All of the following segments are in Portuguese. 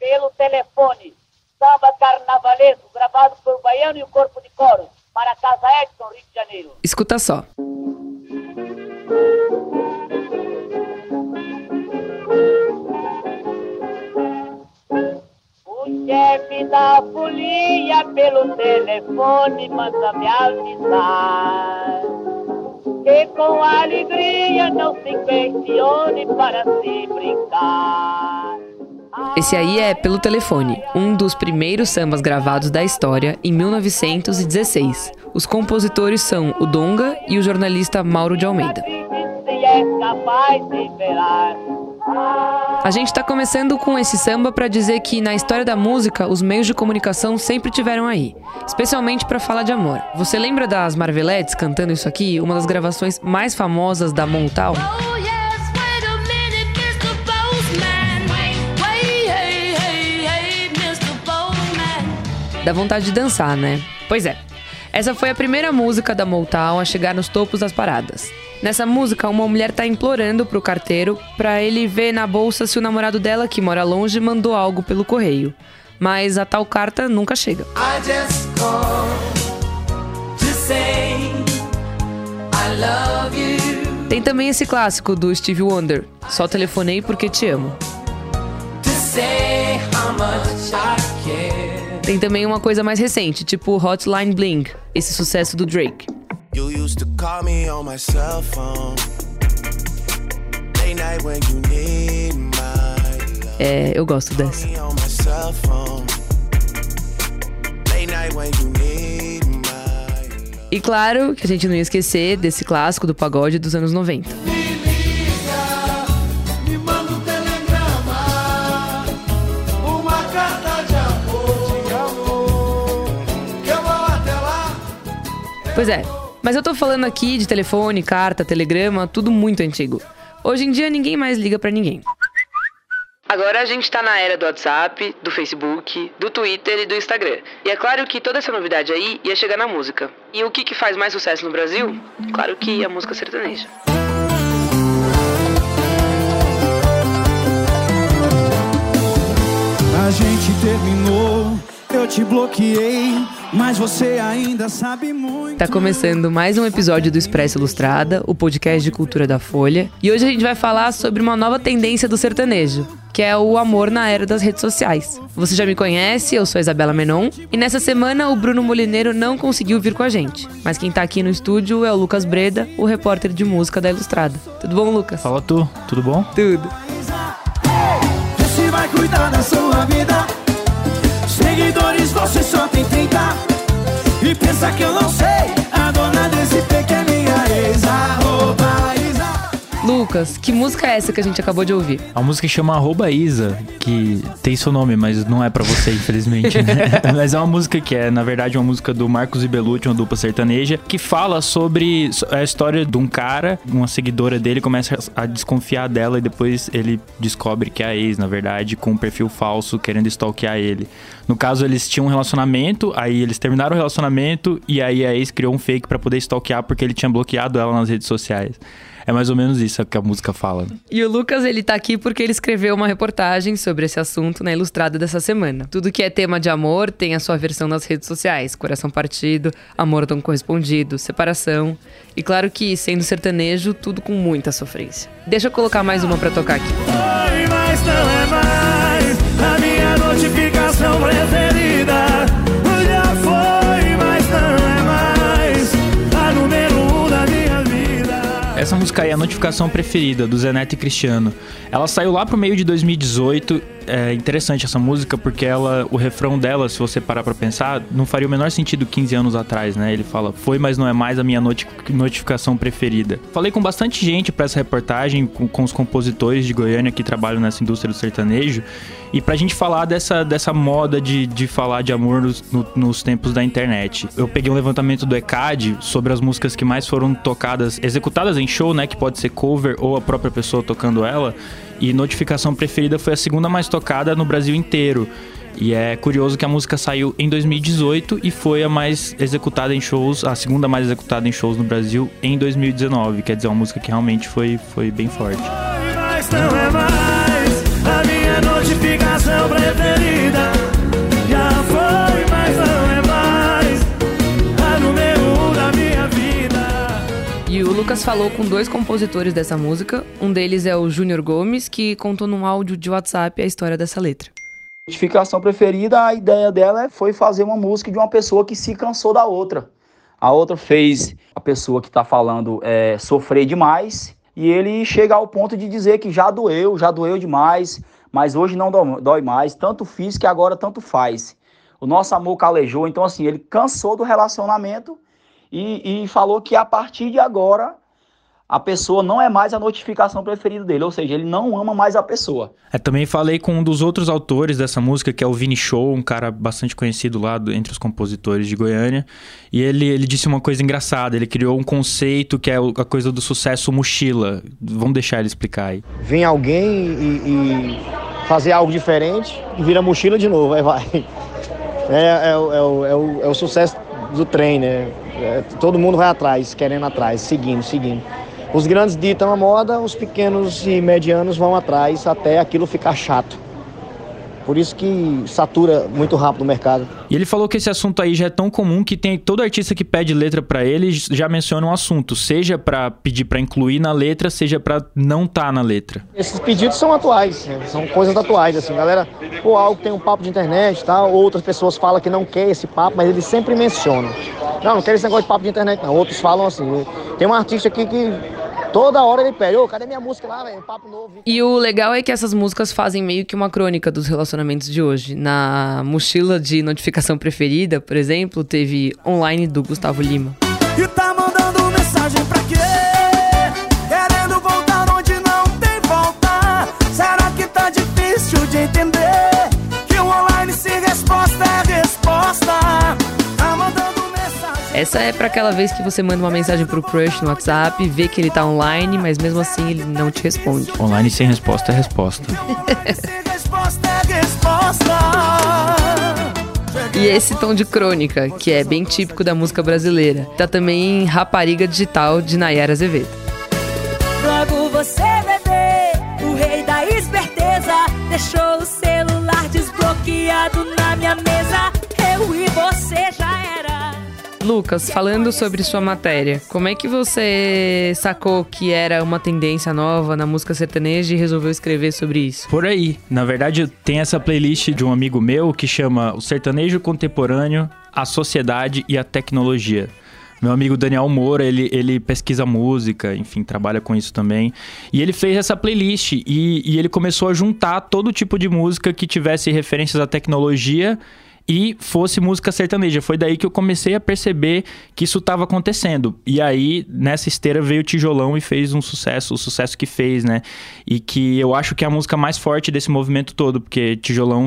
pelo telefone. Samba carnavalesco, gravado por Baiano e o Corpo de Coro, para a Casa Edson, Rio de Janeiro. Escuta só. O chefe da folia pelo telefone manda me avisar que com alegria não se questione para se brincar. Esse aí é Pelo Telefone, um dos primeiros sambas gravados da história em 1916. Os compositores são o Donga e o jornalista Mauro de Almeida. A gente tá começando com esse samba para dizer que na história da música os meios de comunicação sempre tiveram aí, especialmente para falar de amor. Você lembra das Marvelettes cantando isso aqui, uma das gravações mais famosas da Montal? Dá vontade de dançar, né? Pois é. Essa foi a primeira música da Motown a chegar nos topos das paradas. Nessa música, uma mulher tá implorando pro carteiro pra ele ver na bolsa se o namorado dela, que mora longe, mandou algo pelo correio. Mas a tal carta nunca chega. I just called to say I love you, Tem também esse clássico do Stevie Wonder, Só telefonei porque te amo. Tem também uma coisa mais recente, tipo Hotline Bling, esse sucesso do Drake. É, eu gosto dessa. E claro que a gente não ia esquecer desse clássico do pagode dos anos 90. Pois é, mas eu tô falando aqui de telefone, carta, telegrama, tudo muito antigo. Hoje em dia ninguém mais liga pra ninguém. Agora a gente tá na era do WhatsApp, do Facebook, do Twitter e do Instagram. E é claro que toda essa novidade aí ia chegar na música. E o que, que faz mais sucesso no Brasil? Claro que a música sertaneja. A gente terminou, eu te bloqueei, mas você ainda sabe muito. Tá começando mais um episódio do Expresso Ilustrada, o podcast de cultura da Folha. E hoje a gente vai falar sobre uma nova tendência do sertanejo, que é o amor na era das redes sociais. Você já me conhece, eu sou a Isabela Menon, e nessa semana o Bruno Molineiro não conseguiu vir com a gente. Mas quem tá aqui no estúdio é o Lucas Breda, o repórter de música da Ilustrada. Tudo bom, Lucas? Fala tu, tudo bom? Tudo. Se vai cuidar da sua vida. Você só tem 30. E pensa que eu não sei. A dona desse pique é minha ex. Arroba. Lucas, que música é essa que a gente acabou de ouvir? A música chama Arroba Isa, que tem seu nome, mas não é pra você, infelizmente, né? mas é uma música que é, na verdade, uma música do Marcos e Belucci, uma dupla sertaneja, que fala sobre a história de um cara, uma seguidora dele começa a desconfiar dela e depois ele descobre que é a ex, na verdade, com um perfil falso, querendo stalkear ele. No caso, eles tinham um relacionamento, aí eles terminaram o relacionamento e aí a ex criou um fake pra poder stalkear porque ele tinha bloqueado ela nas redes sociais. É mais ou menos isso que a música fala. E o Lucas, ele tá aqui porque ele escreveu uma reportagem sobre esse assunto na Ilustrada dessa semana. Tudo que é tema de amor tem a sua versão nas redes sociais. Coração partido, amor não correspondido, separação. E claro que, sendo sertanejo, tudo com muita sofrência. Deixa eu colocar mais uma pra tocar aqui. Foi, mas não é mais a minha notificação preferida. Essa música aí é a notificação preferida do Zé Neto e Cristiano. Ela saiu lá pro meio de 2018. É interessante essa música porque ela, o refrão dela, se você parar pra pensar, não faria o menor sentido 15 anos atrás, né? Ele fala: "Foi, mas não é mais a minha noti- notificação preferida". Falei com bastante gente pra essa reportagem, com, com os compositores de Goiânia que trabalham nessa indústria do sertanejo, e pra gente falar dessa, dessa moda de, de falar de amor nos, no- nos tempos da internet. Eu peguei um levantamento do ECAD sobre as músicas que mais foram tocadas, executadas em show, né? Que pode ser cover ou a própria pessoa tocando ela. E Notificação Preferida foi a segunda mais tocada no Brasil inteiro. E é curioso que a música saiu em 2018 e foi a mais executada em shows, a segunda mais executada em shows no Brasil em 2019. Quer dizer, uma música que realmente foi, foi bem forte. Mas não é mais a minha notificação preferida. Falou com dois compositores dessa música. Um deles é o Júnior Gomes, que contou num áudio de WhatsApp a história dessa letra. Notificação preferida, a ideia dela foi fazer uma música de uma pessoa que se cansou da outra. A outra fez a pessoa que está falando é, sofrer demais e ele chega ao ponto de dizer que já doeu, já doeu demais, mas hoje não dó- dói mais, tanto fiz que agora tanto faz. O nosso amor calejou, então assim, ele cansou do relacionamento e, e falou que a partir de agora a pessoa não é mais a notificação preferida dele, ou seja, ele não ama mais a pessoa. É, também falei com um dos outros autores dessa música, que é o Vini Show, um cara bastante conhecido lá do- entre os compositores de Goiânia. E ele, ele disse uma coisa engraçada. Ele criou um conceito que é a coisa do sucesso mochila. Vamos deixar ele explicar aí. vem alguém e, e fazer algo diferente e vira mochila de novo, aí vai. É, é, o- é o, é, o, é o sucesso do trem, né? É, todo mundo vai atrás, querendo atrás, seguindo, seguindo. Os grandes ditam a moda, os pequenos e medianos vão atrás até aquilo ficar chato. Por isso que satura muito rápido o mercado. E ele falou que esse assunto aí já é tão comum que tem todo artista que pede letra pra ele já menciona um assunto, seja pra pedir pra incluir na letra, seja pra não tá na letra. Esses pedidos são atuais, né? são coisas atuais, assim, galera, pô, algo tem um papo de internet tal, outras pessoas falam que não quer esse papo, mas eles sempre mencionam. Não, não quero esse negócio de papo de internet, não. Outros falam assim. Tem um artista aqui que toda hora ele pede, ô, cadê minha música lá, velho? Papo novo. E o legal é que essas músicas fazem meio que uma crônica dos relacionamentos de hoje. Na mochila de notificação preferida, por exemplo, teve online do Gustavo Lima. E tá mandando mensagem pra quê? Querendo voltar onde não tem volta. Será que tá difícil de entender? Essa é pra aquela vez que você manda uma mensagem pro crush no WhatsApp, vê que ele tá online, mas mesmo assim ele não te responde. Online sem resposta é resposta. Se resposta é resposta. E esse tom de crônica, que é bem típico da música brasileira, tá também em Rapariga Digital de Nayara Azevedo. Logo você, bebê, o rei da esperteza, deixou o celular desbloqueado na minha mesa. Eu e você já era. Lucas, falando sobre sua matéria, como é que você sacou que era uma tendência nova na música sertaneja e resolveu escrever sobre isso? Por aí. Na verdade, tem essa playlist de um amigo meu que chama O Sertanejo Contemporâneo, a Sociedade e a Tecnologia. Meu amigo Daniel Moura, ele, ele pesquisa música, enfim, trabalha com isso também. E ele fez essa playlist e, e ele começou a juntar todo tipo de música que tivesse referências à tecnologia e fosse música sertaneja. Foi daí que eu comecei a perceber que isso estava acontecendo. E aí, nessa esteira, veio o Tijolão e fez um sucesso, o sucesso que fez, né? E que eu acho que é a música mais forte desse movimento todo, porque Tijolão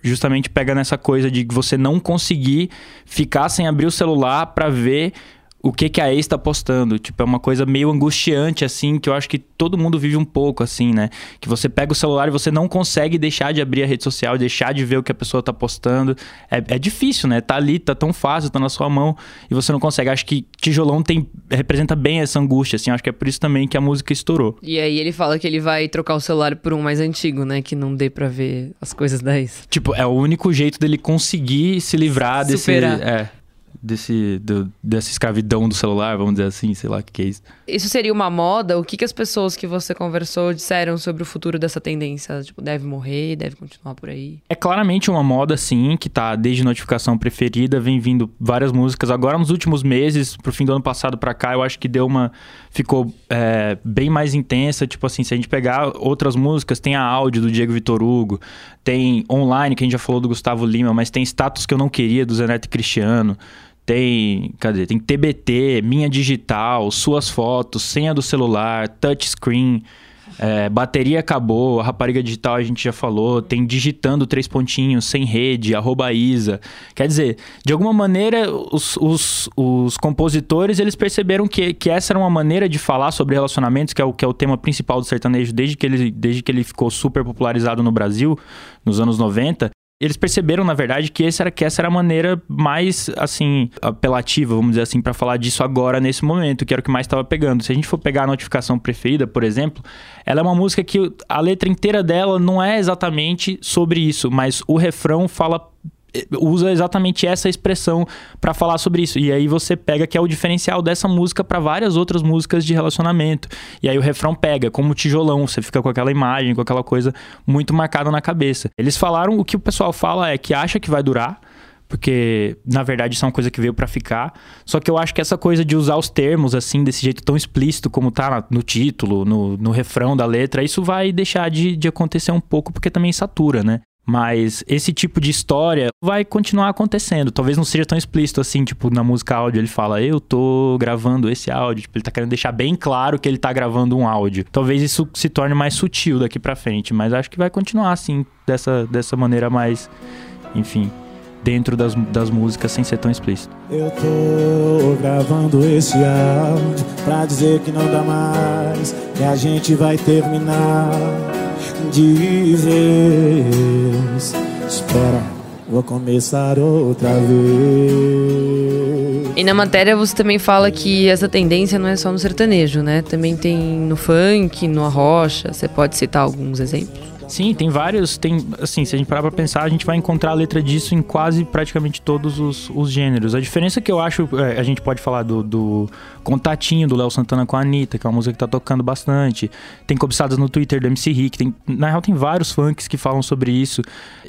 justamente pega nessa coisa de você não conseguir ficar sem abrir o celular pra ver o que que a ex tá postando. Tipo, é uma coisa meio angustiante, assim, que eu acho que todo mundo vive um pouco, assim, né? Que você pega o celular e você não consegue deixar de abrir a rede social, deixar de ver o que a pessoa tá postando. É, é difícil, né? Tá ali, tá tão fácil, tá na sua mão e você não consegue. Acho que Tijolão tem, representa bem essa angústia, assim. Acho que é por isso também que a música estourou. E aí ele fala que ele vai trocar o celular por um mais antigo, né? Que não dê pra ver as coisas da ex. Tipo, é o único jeito dele conseguir se livrar desse. Superar. É. Desse, do- dessa escravidão do celular, vamos dizer assim, sei lá o que, que é isso. Isso seria uma moda? O que, que as pessoas que você conversou disseram sobre o futuro dessa tendência? Tipo, deve morrer, deve continuar por aí? É claramente uma moda, sim, que tá desde notificação preferida, vem vindo várias músicas. Agora, nos últimos meses, pro fim do ano passado pra cá, eu acho que deu uma. ficou é, bem mais intensa. Tipo assim, se a gente pegar outras músicas, tem a áudio do Diego Vitor Hugo, tem online, que a gente já falou do Gustavo Lima, mas tem status que eu não queria, do Zeneto e Cristiano. Tem, cadê? Tem TBT, Minha Digital, Suas Fotos, Senha do Celular, Touchscreen, é, Bateria Acabou, a Rapariga Digital a gente já falou, tem Digitando Três Pontinhos, Sem Rede, arroba Isa. Quer dizer, de alguma maneira, os, os, os compositores, eles perceberam que, que essa era uma maneira de falar sobre relacionamentos, que é o, que é o tema principal do sertanejo desde que ele, desde que ele ficou super popularizado no Brasil, nos anos 90, eles perceberam, na verdade, que, esse era, que essa era a maneira mais, assim, apelativa, vamos dizer assim, pra falar disso agora, nesse momento, que era o que mais estava pegando. Se a gente for pegar a notificação preferida, por exemplo, ela é uma música que a letra inteira dela não é exatamente sobre isso, mas o refrão fala usa exatamente essa expressão pra falar sobre isso. E aí você pega que é o diferencial dessa música pra várias outras músicas de relacionamento. E aí o refrão pega, como tijolão, você fica com aquela imagem, com aquela coisa muito marcada na cabeça. Eles falaram, o que o pessoal fala é que acha que vai durar, porque na verdade isso é uma coisa que veio pra ficar. Só que eu acho que essa coisa de usar os termos assim, desse jeito tão explícito como tá no título, no, no refrão da letra, isso vai deixar de, de acontecer um pouco, porque também satura, né? Mas esse tipo de história vai continuar acontecendo. Talvez não seja tão explícito assim, tipo, na música áudio ele fala, eu tô gravando esse áudio. Tipo, ele tá querendo deixar bem claro que ele tá gravando um áudio. Talvez isso se torne mais sutil daqui pra frente, mas acho que vai continuar assim, dessa, dessa maneira mais, enfim, dentro das, das músicas sem ser tão explícito. Eu tô gravando esse áudio pra dizer que não dá mais, que a gente vai terminar de vez. Espera, vou começar outra vez. E na matéria você também fala que essa tendência não é só no sertanejo, né? Também tem no funk, no arrocha. Você pode citar alguns exemplos? Sim, tem vários. Tem, assim, se a gente parar pra pensar, a gente vai encontrar a letra disso em quase praticamente todos os, os gêneros. A diferença que eu acho, é, a gente pode falar do, do Contatinho do Léo Santana com a Anitta, que é uma música que tá tocando bastante. Tem cobiçadas no Twitter do MC Rick. Tem, na real, tem vários funks que falam sobre isso.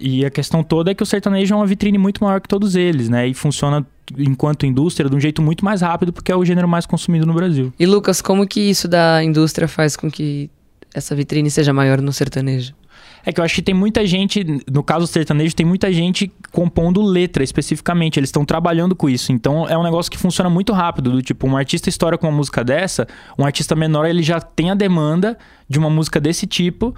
E a questão toda é que o sertanejo é uma vitrine muito maior que todos eles, né? E funciona enquanto indústria de um jeito muito mais rápido, porque é o gênero mais consumido no Brasil. E Lucas, como que isso da indústria faz com que essa vitrine seja maior no sertanejo? É que eu acho que tem muita gente, no caso sertanejo, tem muita gente compondo letra especificamente. Eles estão trabalhando com isso. Então é um negócio que funciona muito rápido. Do tipo, um artista estoura com uma música dessa, um artista menor ele já tem a demanda de uma música desse tipo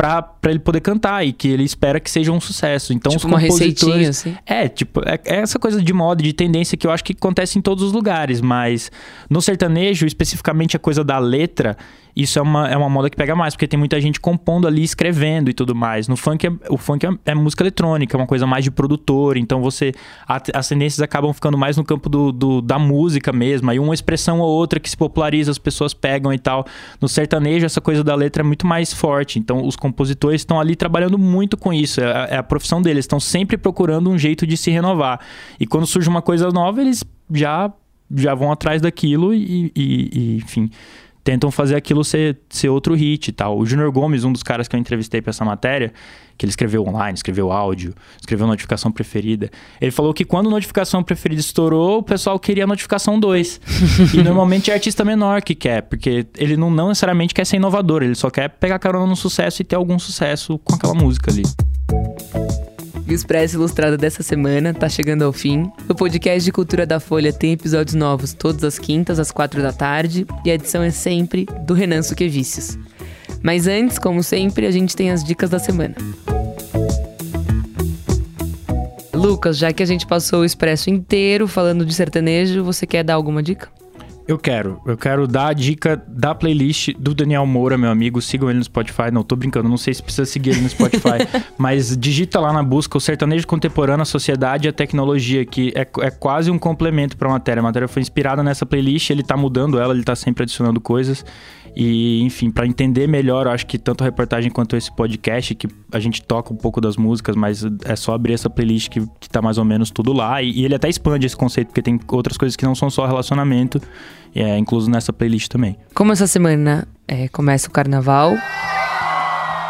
pra, pra ele poder cantar e que ele espera que seja um sucesso. Então tipo os compositores. assim? É, tipo, é, é essa coisa de moda, de tendência que eu acho que acontece em todos os lugares, mas no sertanejo, especificamente a coisa da letra, isso é uma, é uma moda que pega mais, porque tem muita gente compondo ali, escrevendo e tudo mais. No funk, é- o funk é, é música eletrônica, é uma coisa mais de produtor, então você. as tendências acabam ficando mais no campo do, do- da música mesmo. Aí uma expressão ou outra que se populariza, as pessoas pegam e tal. No sertanejo, essa coisa da letra é muito mais forte. Então os compositores estão ali trabalhando muito com isso. É, a- é a profissão deles, estão sempre procurando um jeito de se renovar. E quando surge uma coisa nova, eles já, já vão atrás daquilo e, e- e, enfim tentam fazer aquilo ser, ser outro hit e tal. O Junior Gomes, um dos caras que eu entrevistei pra essa matéria, que ele escreveu online, escreveu áudio, escreveu notificação preferida, ele falou que quando notificação preferida estourou, o pessoal queria notificação 2. e normalmente é artista menor que quer, porque ele não, não necessariamente quer ser inovador, ele só quer pegar carona no sucesso e ter algum sucesso com aquela música ali. O Expresso Ilustrado dessa semana tá chegando ao fim. O podcast de Cultura da Folha tem episódios novos todas as quintas, às quatro da tarde. E a edição é sempre do Renan Suquevicius. Mas antes, como sempre, a gente tem as dicas da semana. Lucas, já que a gente passou o Expresso inteiro falando de sertanejo, você quer dar alguma dica? Eu quero. Eu quero dar a dica da playlist do Daniel Moura, meu amigo. Sigam ele no Spotify. Não, tô brincando. Não sei se precisa seguir ele no Spotify. mas digita lá na busca o sertanejo contemporâneo, a sociedade e a tecnologia, que é, é quase um complemento pra matéria. A matéria foi inspirada nessa playlist. Ele tá mudando ela, ele tá sempre adicionando coisas. E, enfim, pra entender melhor, eu acho que tanto a reportagem quanto esse podcast, que a gente toca um pouco das músicas, mas é só abrir essa playlist que, que tá mais ou menos tudo lá. E, e ele até expande esse conceito, porque tem outras coisas que não são só relacionamento, é incluso nessa playlist também. Como essa semana é, começa o carnaval,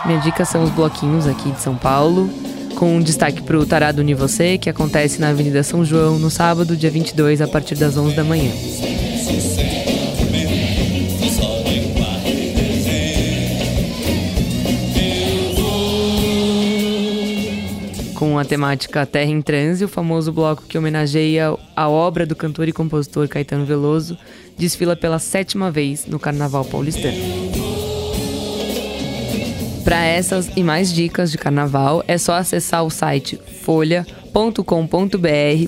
minha dica são os bloquinhos aqui de São Paulo, com um destaque pro Tarado Uni Você, que acontece na Avenida São João no sábado, dia 22, a partir das 11 da manhã. A temática Terra em Transe, o famoso bloco que homenageia a obra do cantor e compositor Caetano Veloso desfila pela sétima vez no Carnaval Paulistano. Para essas e mais dicas de carnaval, é só acessar o site folha.com.br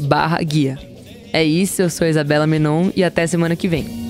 barra guia. É isso, eu sou Isabela Menon e até semana que vem.